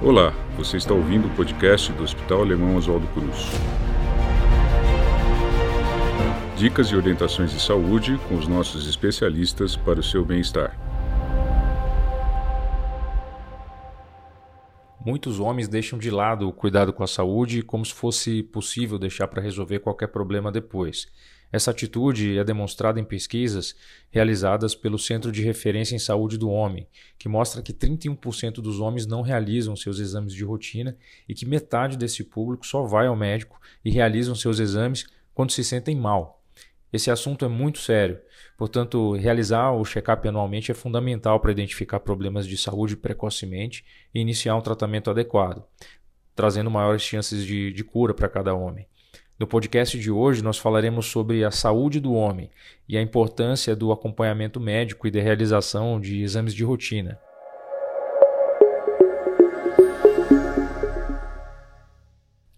Olá, você está ouvindo o podcast do Hospital Alemão Oswaldo Cruz. Dicas e orientações de saúde com os nossos especialistas para o seu bem-estar. Muitos homens deixam de lado o cuidado com a saúde como se fosse possível deixar para resolver qualquer problema depois. Essa atitude é demonstrada em pesquisas realizadas pelo Centro de Referência em Saúde do Homem, que mostra que 31% dos homens não realizam seus exames de rotina e que metade desse público só vai ao médico e realizam seus exames quando se sentem mal. Esse assunto é muito sério, portanto, realizar o check-up anualmente é fundamental para identificar problemas de saúde precocemente e iniciar um tratamento adequado, trazendo maiores chances de, de cura para cada homem. No podcast de hoje, nós falaremos sobre a saúde do homem e a importância do acompanhamento médico e da realização de exames de rotina.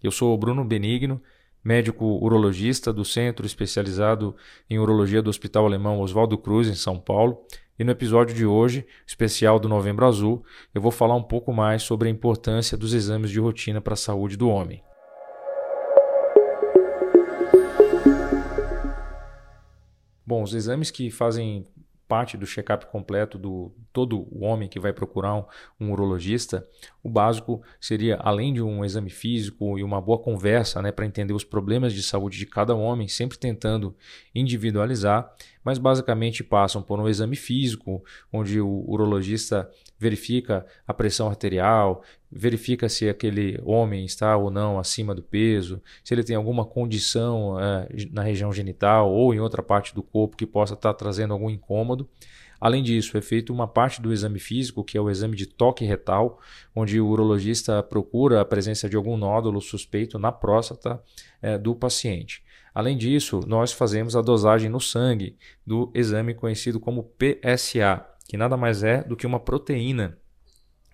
Eu sou Bruno Benigno, médico urologista do Centro Especializado em Urologia do Hospital Alemão Oswaldo Cruz, em São Paulo. E no episódio de hoje, especial do Novembro Azul, eu vou falar um pouco mais sobre a importância dos exames de rotina para a saúde do homem. Bom, os exames que fazem parte do check-up completo do todo o homem que vai procurar um, um, urologista, o básico seria, além de um exame físico e uma boa conversa né, para entender os problemas de saúde de cada homem, sempre tentando individualizar, mas basicamente passam por um exame físico, onde o urologista verifica a pressão arterial, verifica se aquele homem está ou não acima do peso, se ele tem alguma condição é, na região genital ou em outra parte do corpo que possa estar trazendo algum incômodo. Além disso, é feito uma parte do exame físico, que é o exame de toque retal, onde o urologista procura a presença de algum nódulo suspeito na próstata é, do paciente. Além disso, nós fazemos a dosagem no sangue do exame conhecido como PSA, que nada mais é do que uma proteína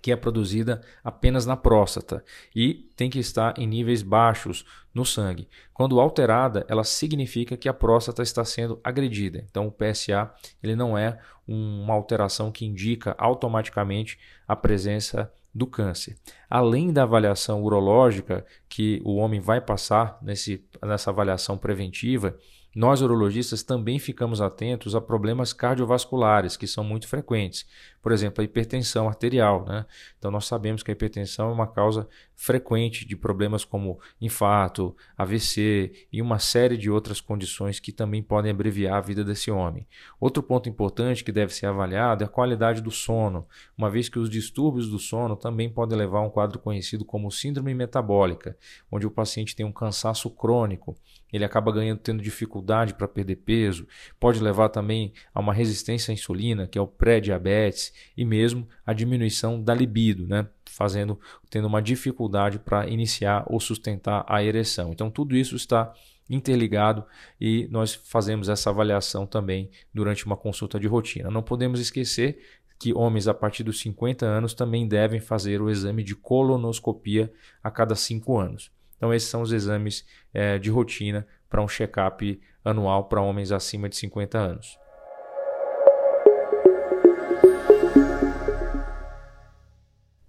que é produzida apenas na próstata e tem que estar em níveis baixos no sangue. Quando alterada, ela significa que a próstata está sendo agredida. Então, o PSA ele não é uma alteração que indica automaticamente a presença do câncer. Além da avaliação urológica que o homem vai passar nesse, nessa avaliação preventiva, nós urologistas também ficamos atentos a problemas cardiovasculares que são muito frequentes. Por exemplo, a hipertensão arterial. Né? Então, nós sabemos que a hipertensão é uma causa frequente de problemas como infarto, AVC e uma série de outras condições que também podem abreviar a vida desse homem. Outro ponto importante que deve ser avaliado é a qualidade do sono, uma vez que os distúrbios do sono também podem levar a um quadro conhecido como síndrome metabólica, onde o paciente tem um cansaço crônico ele acaba ganhando tendo dificuldade para perder peso, pode levar também a uma resistência à insulina, que é o pré-diabetes, e mesmo a diminuição da libido, né? fazendo tendo uma dificuldade para iniciar ou sustentar a ereção. Então tudo isso está interligado e nós fazemos essa avaliação também durante uma consulta de rotina. Não podemos esquecer que homens a partir dos 50 anos também devem fazer o exame de colonoscopia a cada 5 anos. Então, esses são os exames é, de rotina para um check-up anual para homens acima de 50 anos.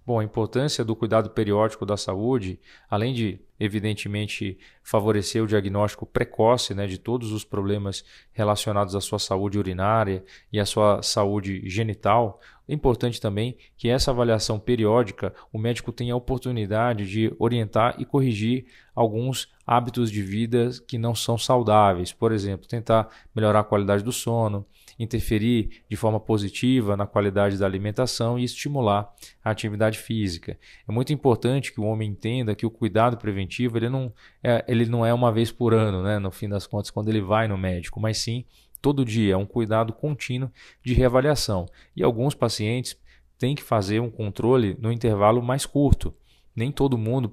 Bom, a importância do cuidado periódico da saúde, além de, evidentemente, favorecer o diagnóstico precoce né, de todos os problemas relacionados à sua saúde urinária e à sua saúde genital, é importante também que essa avaliação periódica o médico tenha a oportunidade de orientar e corrigir alguns hábitos de vida que não são saudáveis. Por exemplo, tentar melhorar a qualidade do sono, interferir de forma positiva na qualidade da alimentação e estimular a atividade física. É muito importante que o homem entenda que o cuidado preventivo ele não é, ele não é uma vez por ano, né, no fim das contas, quando ele vai no médico, mas sim todo dia, é um cuidado contínuo de reavaliação. E alguns pacientes têm que fazer um controle no intervalo mais curto. Nem todo mundo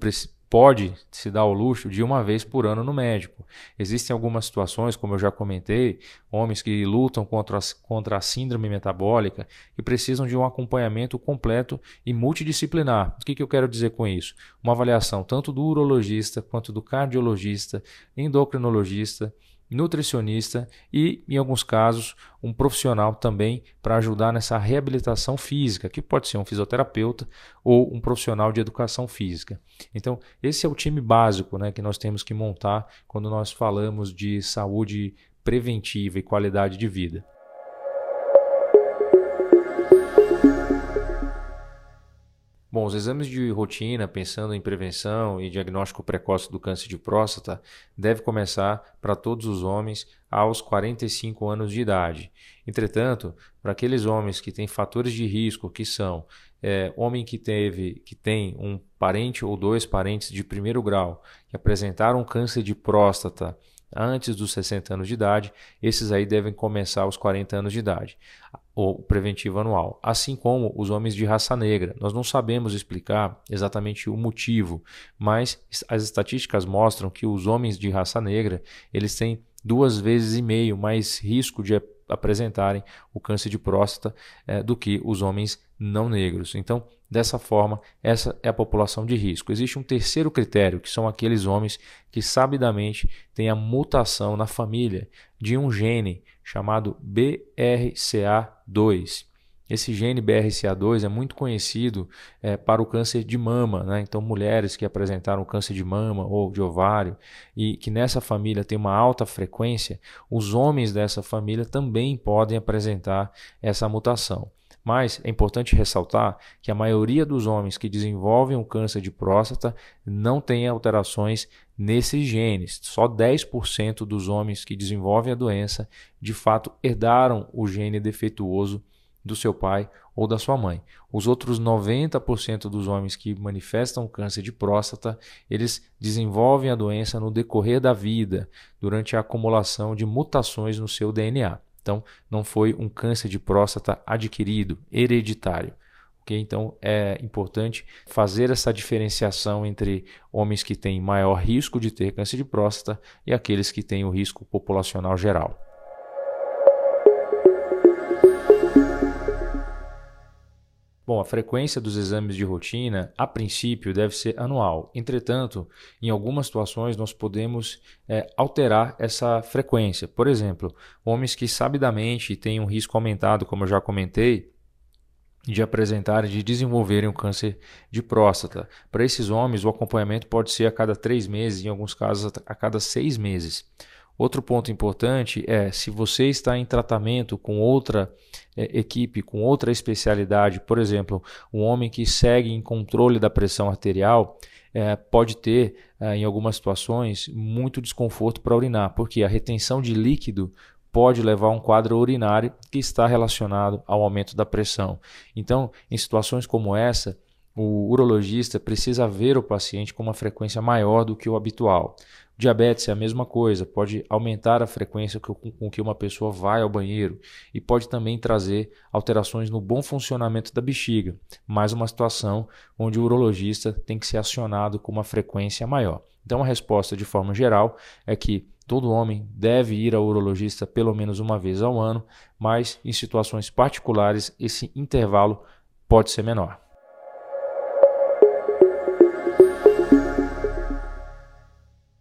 pode se dar o luxo de uma vez por ano no médico. Existem algumas situações, como eu já comentei, homens que lutam contra a, contra a síndrome metabólica e precisam de um acompanhamento completo e multidisciplinar. O que, que eu quero dizer com isso? Uma avaliação tanto do urologista quanto do cardiologista, endocrinologista, nutricionista e, em alguns casos, um profissional também para ajudar nessa reabilitação física, que pode ser um fisioterapeuta ou um profissional de educação física. Então, esse é o time básico né, que nós temos que montar quando nós falamos de saúde preventiva e qualidade de vida. Bom, os exames de rotina, pensando em prevenção e diagnóstico precoce do câncer de próstata, deve começar para todos os homens aos 45 anos de idade. Entretanto, para aqueles homens que têm fatores de risco, que são é, homem que teve, que tem um parente ou dois parentes de primeiro grau que apresentaram câncer de próstata antes dos 60 anos de idade, esses aí devem começar aos 40 anos de idade o preventivo anual, assim como os homens de raça negra. Nós não sabemos explicar exatamente o motivo, mas as estatísticas mostram que os homens de raça negra eles têm duas vezes e meio mais risco de apresentarem o câncer de próstata é, do que os homens não negros. Então, dessa forma, essa é a população de risco. Existe um terceiro critério, que são aqueles homens que sabidamente têm a mutação na família de um gene chamado BRCA2. Esse gene BRCA2 é muito conhecido é, para o câncer de mama, né? então mulheres que apresentaram câncer de mama ou de ovário e que nessa família tem uma alta frequência, os homens dessa família também podem apresentar essa mutação. Mas é importante ressaltar que a maioria dos homens que desenvolvem o câncer de próstata não tem alterações nesses genes. Só 10% dos homens que desenvolvem a doença de fato herdaram o gene defeituoso do seu pai ou da sua mãe. Os outros 90% dos homens que manifestam câncer de próstata, eles desenvolvem a doença no decorrer da vida, durante a acumulação de mutações no seu DNA. Então, não foi um câncer de próstata adquirido, hereditário. Okay? Então, é importante fazer essa diferenciação entre homens que têm maior risco de ter câncer de próstata e aqueles que têm o risco populacional geral. Bom, a frequência dos exames de rotina, a princípio, deve ser anual. Entretanto, em algumas situações, nós podemos é, alterar essa frequência. Por exemplo, homens que sabidamente têm um risco aumentado, como eu já comentei, de apresentarem, de desenvolverem um câncer de próstata. Para esses homens, o acompanhamento pode ser a cada três meses, em alguns casos, a cada seis meses. Outro ponto importante é se você está em tratamento com outra é, equipe, com outra especialidade, por exemplo, um homem que segue em controle da pressão arterial, é, pode ter, é, em algumas situações, muito desconforto para urinar, porque a retenção de líquido pode levar a um quadro urinário que está relacionado ao aumento da pressão. Então, em situações como essa, o urologista precisa ver o paciente com uma frequência maior do que o habitual. Diabetes é a mesma coisa, pode aumentar a frequência com que uma pessoa vai ao banheiro e pode também trazer alterações no bom funcionamento da bexiga, mais uma situação onde o urologista tem que ser acionado com uma frequência maior. Então, a resposta de forma geral é que todo homem deve ir ao urologista pelo menos uma vez ao ano, mas em situações particulares esse intervalo pode ser menor.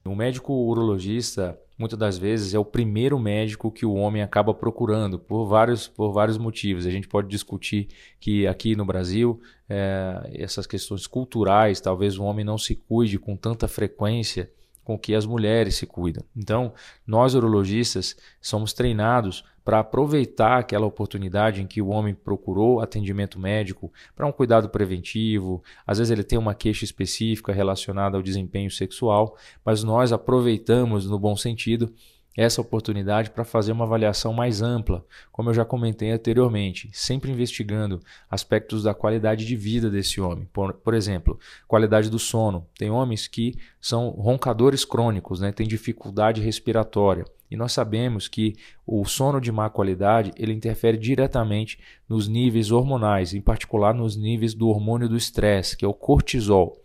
O médico urologista, muitas das vezes, é o primeiro médico que o homem acaba procurando por vários, por vários motivos. A gente pode discutir que aqui no Brasil, é, essas questões culturais, talvez o homem não se cuide com tanta frequência com que as mulheres se cuidam. Então, nós urologistas somos treinados para aproveitar aquela oportunidade em que o homem procurou atendimento médico para um cuidado preventivo, às vezes ele tem uma queixa específica relacionada ao desempenho sexual, mas nós aproveitamos no bom sentido essa oportunidade para fazer uma avaliação mais ampla, como eu já comentei anteriormente, sempre investigando aspectos da qualidade de vida desse homem. Por, por exemplo, qualidade do sono. Tem homens que são roncadores crônicos, né? têm dificuldade respiratória. E nós sabemos que o sono de má qualidade ele interfere diretamente nos níveis hormonais, em particular nos níveis do hormônio do estresse, que é o cortisol.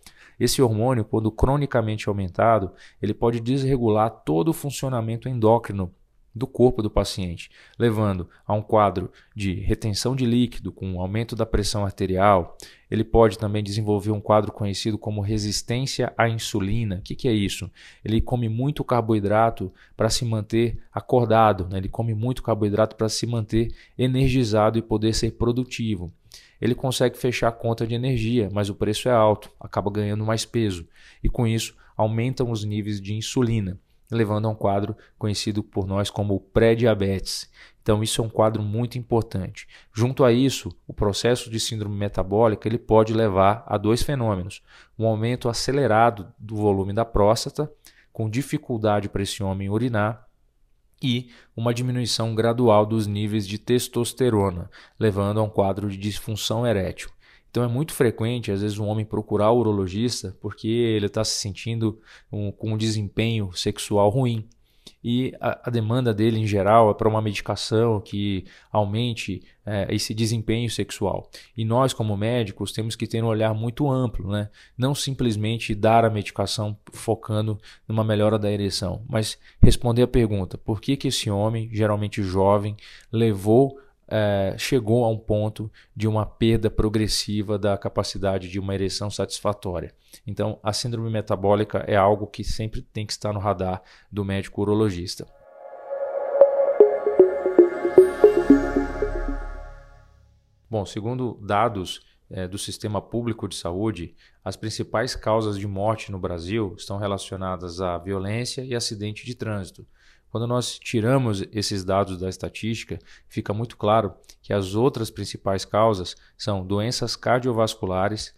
Esse hormônio, quando cronicamente aumentado, ele pode desregular todo o funcionamento endócrino do corpo do paciente, levando a um quadro de retenção de líquido com aumento da pressão arterial. Ele pode também desenvolver um quadro conhecido como resistência à insulina. O que, que é isso? Ele come muito carboidrato para se manter acordado, né? ele come muito carboidrato para se manter energizado e poder ser produtivo. Ele consegue fechar a conta de energia, mas o preço é alto, acaba ganhando mais peso e com isso aumentam os níveis de insulina levando a um quadro conhecido por nós como pré-diabetes. Então isso é um quadro muito importante. Junto a isso, o processo de síndrome metabólica ele pode levar a dois fenômenos: um aumento acelerado do volume da próstata, com dificuldade para esse homem urinar, e uma diminuição gradual dos níveis de testosterona, levando a um quadro de disfunção erétil. Então é muito frequente, às vezes, um homem procurar o urologista porque ele está se sentindo um, com um desempenho sexual ruim. E a, a demanda dele, em geral, é para uma medicação que aumente é, esse desempenho sexual. E nós, como médicos, temos que ter um olhar muito amplo, né? não simplesmente dar a medicação focando numa melhora da ereção, mas responder a pergunta: por que, que esse homem, geralmente jovem, levou é, chegou a um ponto de uma perda progressiva da capacidade de uma ereção satisfatória. Então, a síndrome metabólica é algo que sempre tem que estar no radar do médico urologista. Bom, segundo dados é, do Sistema Público de Saúde, as principais causas de morte no Brasil estão relacionadas à violência e acidente de trânsito. Quando nós tiramos esses dados da estatística, fica muito claro que as outras principais causas são doenças cardiovasculares,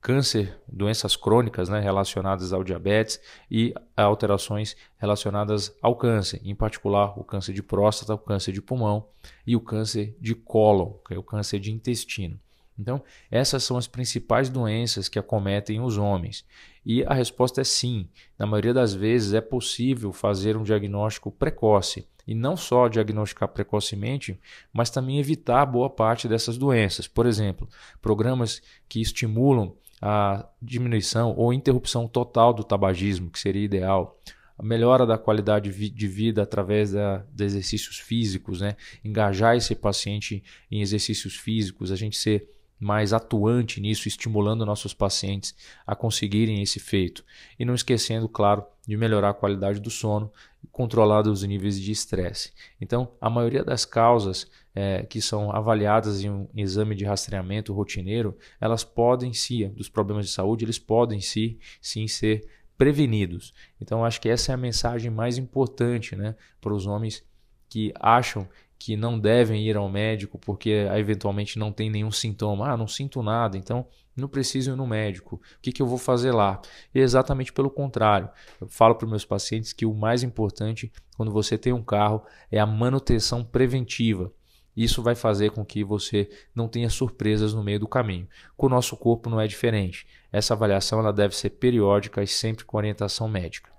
câncer, doenças crônicas né, relacionadas ao diabetes e alterações relacionadas ao câncer, em particular o câncer de próstata, o câncer de pulmão e o câncer de cólon, que é o câncer de intestino. Então, essas são as principais doenças que acometem os homens. E a resposta é sim. Na maioria das vezes é possível fazer um diagnóstico precoce. E não só diagnosticar precocemente, mas também evitar boa parte dessas doenças. Por exemplo, programas que estimulam a diminuição ou interrupção total do tabagismo, que seria ideal a melhora da qualidade de vida através da, de exercícios físicos, né? engajar esse paciente em exercícios físicos, a gente ser mais atuante nisso, estimulando nossos pacientes a conseguirem esse feito. E não esquecendo, claro, de melhorar a qualidade do sono e controlar os níveis de estresse. Então, a maioria das causas é, que são avaliadas em um exame de rastreamento rotineiro, elas podem sim, dos problemas de saúde, eles podem sim, sim ser prevenidos. Então, acho que essa é a mensagem mais importante né, para os homens que acham que não devem ir ao médico porque eventualmente não tem nenhum sintoma. Ah, não sinto nada, então não preciso ir no médico. O que, que eu vou fazer lá? E exatamente pelo contrário. Eu falo para os meus pacientes que o mais importante quando você tem um carro é a manutenção preventiva. Isso vai fazer com que você não tenha surpresas no meio do caminho. Com o nosso corpo não é diferente. Essa avaliação ela deve ser periódica e sempre com orientação médica.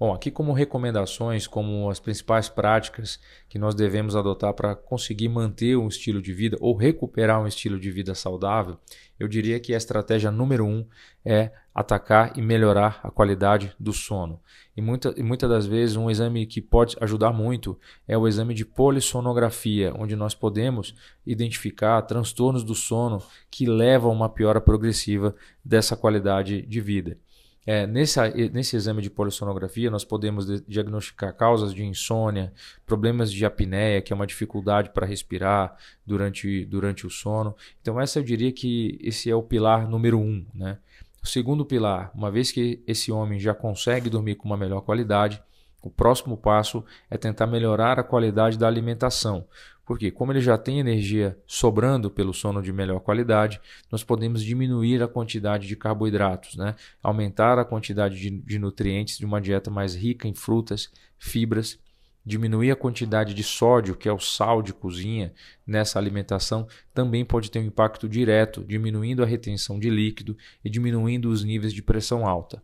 Bom, aqui como recomendações, como as principais práticas que nós devemos adotar para conseguir manter um estilo de vida ou recuperar um estilo de vida saudável, eu diria que a estratégia número um é atacar e melhorar a qualidade do sono. E, muita, e muitas das vezes um exame que pode ajudar muito é o exame de polissonografia, onde nós podemos identificar transtornos do sono que levam a uma piora progressiva dessa qualidade de vida. É, nesse, nesse exame de polissonografia, nós podemos diagnosticar causas de insônia, problemas de apneia, que é uma dificuldade para respirar durante, durante o sono. Então, essa eu diria que esse é o pilar número um. Né? O segundo pilar, uma vez que esse homem já consegue dormir com uma melhor qualidade, o próximo passo é tentar melhorar a qualidade da alimentação. Porque, como ele já tem energia sobrando pelo sono de melhor qualidade, nós podemos diminuir a quantidade de carboidratos, né? aumentar a quantidade de, de nutrientes de uma dieta mais rica em frutas, fibras, diminuir a quantidade de sódio, que é o sal de cozinha, nessa alimentação, também pode ter um impacto direto, diminuindo a retenção de líquido e diminuindo os níveis de pressão alta.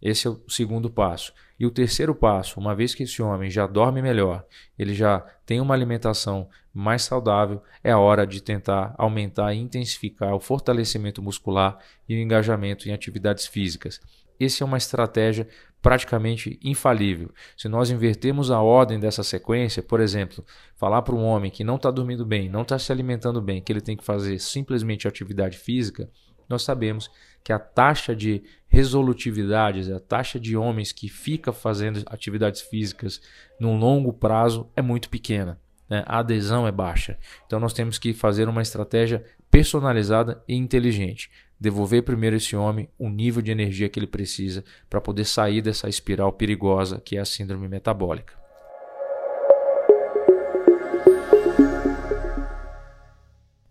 Esse é o segundo passo. E o terceiro passo, uma vez que esse homem já dorme melhor, ele já tem uma alimentação mais saudável, é a hora de tentar aumentar e intensificar o fortalecimento muscular e o engajamento em atividades físicas. essa é uma estratégia praticamente infalível. Se nós invertermos a ordem dessa sequência, por exemplo, falar para um homem que não está dormindo bem, não está se alimentando bem, que ele tem que fazer simplesmente atividade física, nós sabemos que a taxa de resolutividade, a taxa de homens que fica fazendo atividades físicas num longo prazo é muito pequena. Né? A adesão é baixa. Então nós temos que fazer uma estratégia personalizada e inteligente. Devolver primeiro esse homem o nível de energia que ele precisa para poder sair dessa espiral perigosa que é a síndrome metabólica.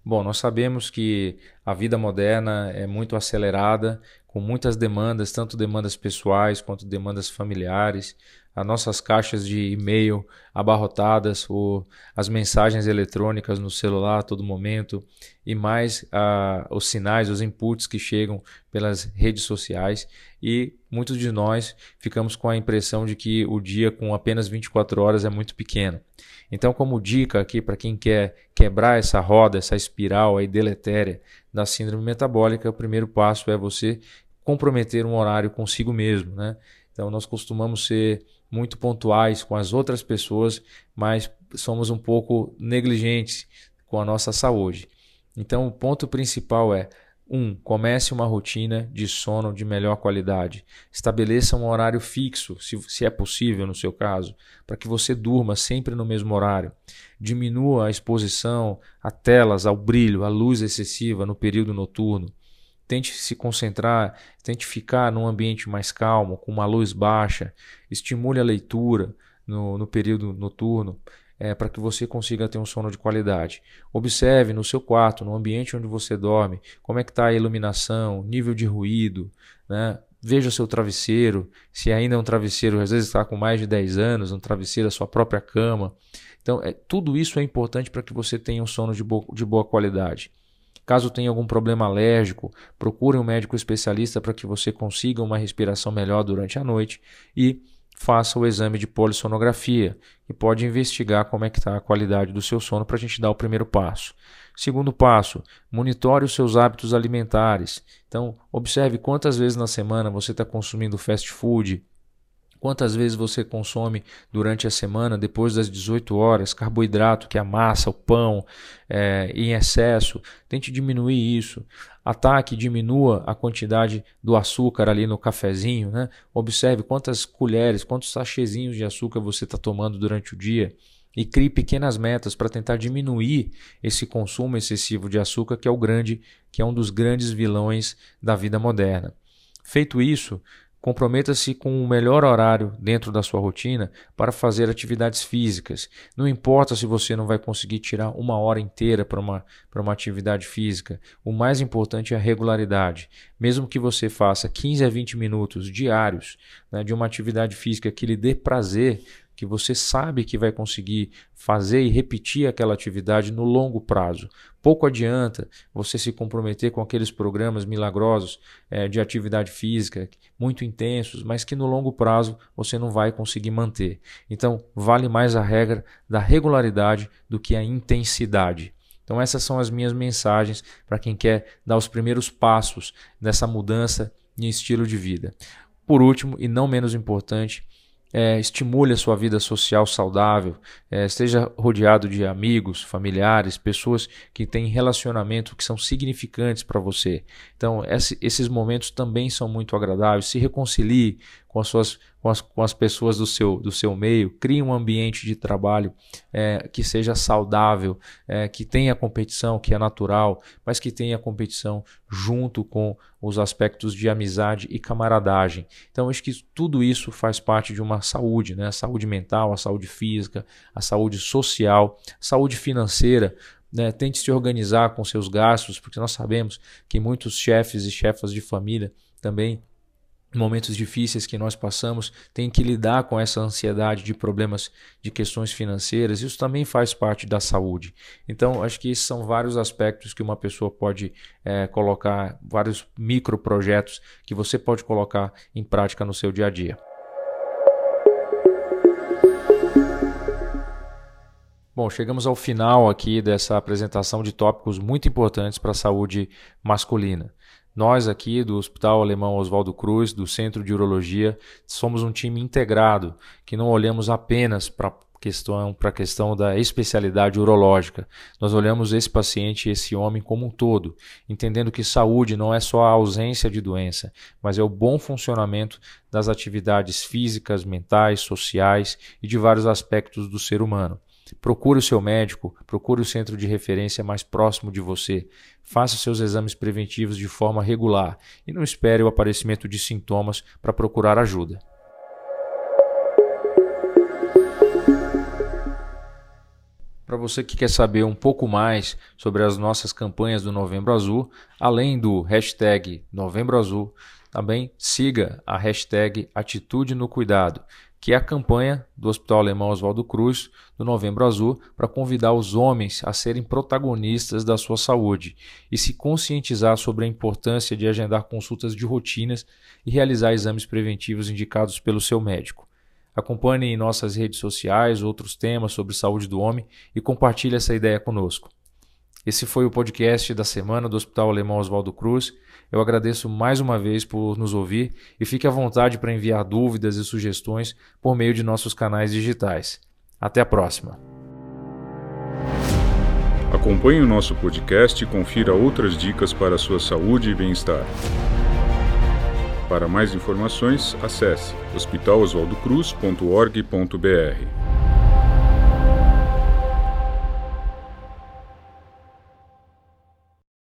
Bom, nós sabemos que a vida moderna é muito acelerada, com muitas demandas, tanto demandas pessoais quanto demandas familiares. As nossas caixas de e-mail abarrotadas, ou as mensagens eletrônicas no celular a todo momento, e mais ah, os sinais, os inputs que chegam pelas redes sociais. E muitos de nós ficamos com a impressão de que o dia com apenas 24 horas é muito pequeno. Então, como dica aqui para quem quer quebrar essa roda, essa espiral aí deletéria da síndrome metabólica, o primeiro passo é você comprometer um horário consigo mesmo, né? Então, nós costumamos ser muito pontuais com as outras pessoas, mas somos um pouco negligentes com a nossa saúde. Então, o ponto principal é 1. Um, comece uma rotina de sono de melhor qualidade. Estabeleça um horário fixo, se, se é possível no seu caso, para que você durma sempre no mesmo horário. Diminua a exposição a telas, ao brilho, à luz excessiva no período noturno. Tente se concentrar, tente ficar num ambiente mais calmo, com uma luz baixa. Estimule a leitura no, no período noturno é, para que você consiga ter um sono de qualidade. Observe no seu quarto, no ambiente onde você dorme, como é que está a iluminação, nível de ruído, né? Veja seu travesseiro, se ainda é um travesseiro, às vezes está com mais de 10 anos, um travesseiro da sua própria cama. Então, é, tudo isso é importante para que você tenha um sono de, bo de boa qualidade. Caso tenha algum problema alérgico, procure um médico especialista para que você consiga uma respiração melhor durante a noite e faça o exame de polissonografia, que pode investigar como é que está a qualidade do seu sono para a gente dar o primeiro passo. Segundo passo, monitore os seus hábitos alimentares. Então, observe quantas vezes na semana você está consumindo fast food, Quantas vezes você consome durante a semana, depois das 18 horas, carboidrato, que é a massa, o pão, é, em excesso? Tente diminuir isso. Ataque, diminua a quantidade do açúcar ali no cafezinho. Né? Observe quantas colheres, quantos sachezinhos de açúcar você está tomando durante o dia. E crie pequenas metas para tentar diminuir esse consumo excessivo de açúcar, que é o grande, que é um dos grandes vilões da vida moderna. Feito isso, Comprometa-se com o melhor horário dentro da sua rotina para fazer atividades físicas. Não importa se você não vai conseguir tirar uma hora inteira para uma, para uma atividade física. O mais importante é a regularidade. Mesmo que você faça 15 a 20 minutos diários né, de uma atividade física que lhe dê prazer, que você sabe que vai conseguir fazer e repetir aquela atividade no longo prazo. Pouco adianta você se comprometer com aqueles programas milagrosos é, de atividade física, muito intensos, mas que no longo prazo você não vai conseguir manter. Então, vale mais a regra da regularidade do que a intensidade. Então, essas são as minhas mensagens para quem quer dar os primeiros passos nessa mudança em estilo de vida. Por último, e não menos importante, é, estimule a sua vida social saudável, é, esteja rodeado de amigos, familiares, pessoas que têm relacionamento que são significantes para você. Então, esse, esses momentos também são muito agradáveis. Se reconcilie com as, suas, com as, com as pessoas do seu, do seu meio, crie um ambiente de trabalho é, que seja saudável, é, que tenha competição, que é natural, mas que tenha competição junto com os aspectos de amizade e camaradagem. Então, acho que tudo isso faz parte de uma saúde, né? a saúde mental, a saúde física, a saúde social, saúde financeira. Né, tente se organizar com seus gastos, porque nós sabemos que muitos chefes e chefas de família também momentos difíceis que nós passamos, tem que lidar com essa ansiedade de problemas de questões financeiras. Isso também faz parte da saúde. Então, acho que esses são vários aspectos que uma pessoa pode é, colocar, vários micro projetos que você pode colocar em prática no seu dia a dia. Bom, chegamos ao final aqui dessa apresentação de tópicos muito importantes para a saúde masculina. Nós aqui do Hospital Alemão Oswaldo Cruz, do Centro de Urologia, somos um time integrado, que não olhamos apenas para questão a questão da especialidade urológica. Nós olhamos esse paciente, esse homem como um todo, entendendo que saúde não é só a ausência de doença, mas é o bom funcionamento das atividades físicas, mentais, sociais e de vários aspectos do ser humano. Procure o seu médico, procure o centro de referência mais próximo de você. Faça seus exames preventivos de forma regular e não espere o aparecimento de sintomas para procurar ajuda. Para você que quer saber um pouco mais sobre as nossas campanhas do Novembro Azul, além do hashtag Novembro Azul, também siga a hashtag Atitude no Cuidado, que é a campanha do Hospital Alemão Oswaldo Cruz do Novembro Azul para convidar os homens a serem protagonistas da sua saúde e se conscientizar sobre a importância de agendar consultas de rotinas e realizar exames preventivos indicados pelo seu médico. Acompanhe em nossas redes sociais outros temas sobre saúde do homem e compartilhe essa ideia conosco. Esse foi o podcast da semana do Hospital Alemão Oswaldo Cruz. Eu agradeço mais uma vez por nos ouvir e fique à vontade para enviar dúvidas e sugestões por meio de nossos canais digitais. Até a próxima. Acompanhe o nosso podcast e confira outras dicas para a sua saúde e bem-estar. Para mais informações, acesse hospitaloswaldocruz.org.br.